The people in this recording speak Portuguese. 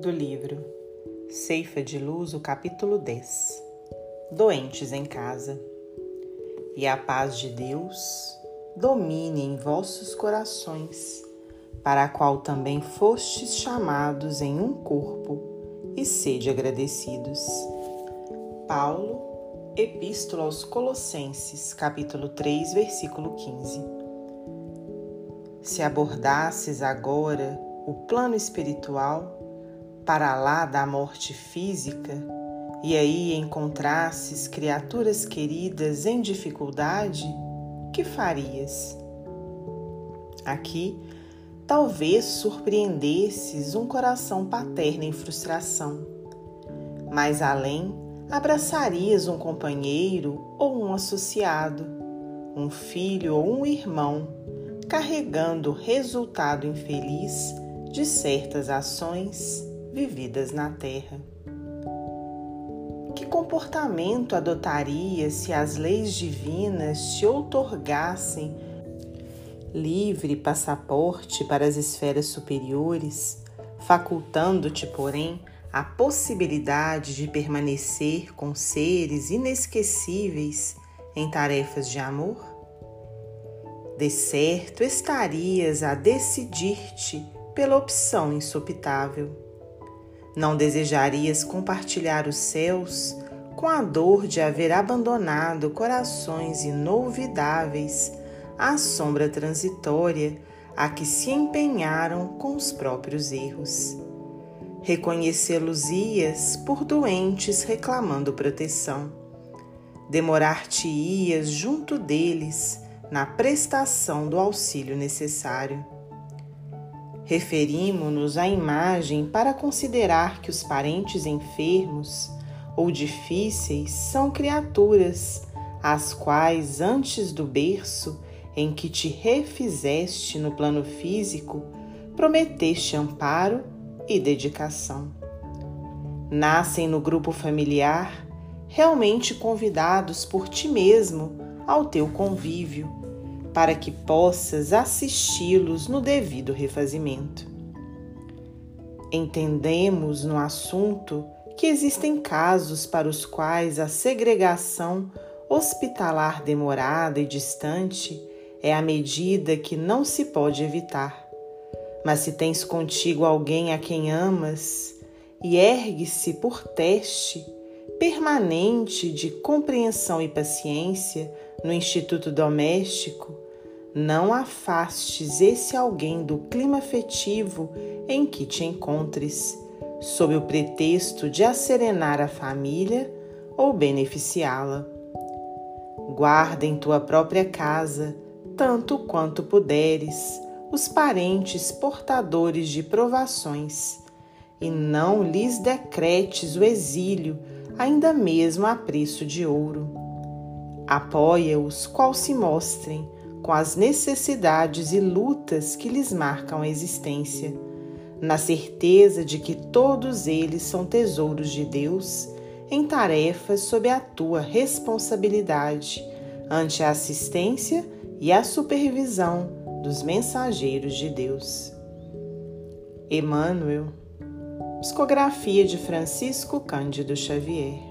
do livro Ceifa de Luz, o capítulo 10 Doentes em casa. E a paz de Deus domine em vossos corações, para a qual também fostes chamados em um corpo, e sede agradecidos. Paulo, Epístola aos Colossenses, capítulo 3, versículo 15. Se abordasses agora o plano espiritual para lá da morte física e aí encontrasses criaturas queridas em dificuldade, que farias? Aqui, talvez surpreendesses um coração paterno em frustração. Mais além, abraçarias um companheiro ou um associado, um filho ou um irmão, carregando o resultado infeliz de certas ações vividas na terra. Que comportamento adotaria se as leis divinas te outorgassem livre passaporte para as esferas superiores, facultando-te, porém, a possibilidade de permanecer com seres inesquecíveis em tarefas de amor? De certo estarias a decidir-te pela opção insopitável. Não desejarias compartilhar os céus com a dor de haver abandonado corações inolvidáveis à sombra transitória a que se empenharam com os próprios erros. Reconhecê-los-ias por doentes reclamando proteção. Demorar-te-ias junto deles na prestação do auxílio necessário Referimos-nos à imagem para considerar que os parentes enfermos ou difíceis são criaturas às quais, antes do berço em que te refizeste no plano físico, prometeste amparo e dedicação. Nascem no grupo familiar, realmente convidados por ti mesmo ao teu convívio para que possas assisti-los no devido refazimento. Entendemos no assunto que existem casos para os quais a segregação hospitalar demorada e distante é a medida que não se pode evitar. Mas se tens contigo alguém a quem amas e ergue-se por teste permanente de compreensão e paciência no instituto doméstico, não afastes esse alguém do clima afetivo em que te encontres, sob o pretexto de acerenar a família ou beneficiá-la. Guarda em tua própria casa, tanto quanto puderes, os parentes portadores de provações, e não lhes decretes o exílio, ainda mesmo a preço de ouro. Apoia-os qual se mostrem, com as necessidades e lutas que lhes marcam a existência, na certeza de que todos eles são tesouros de Deus em tarefas sob a tua responsabilidade ante a assistência e a supervisão dos mensageiros de Deus. Emmanuel, psicografia de Francisco Cândido Xavier.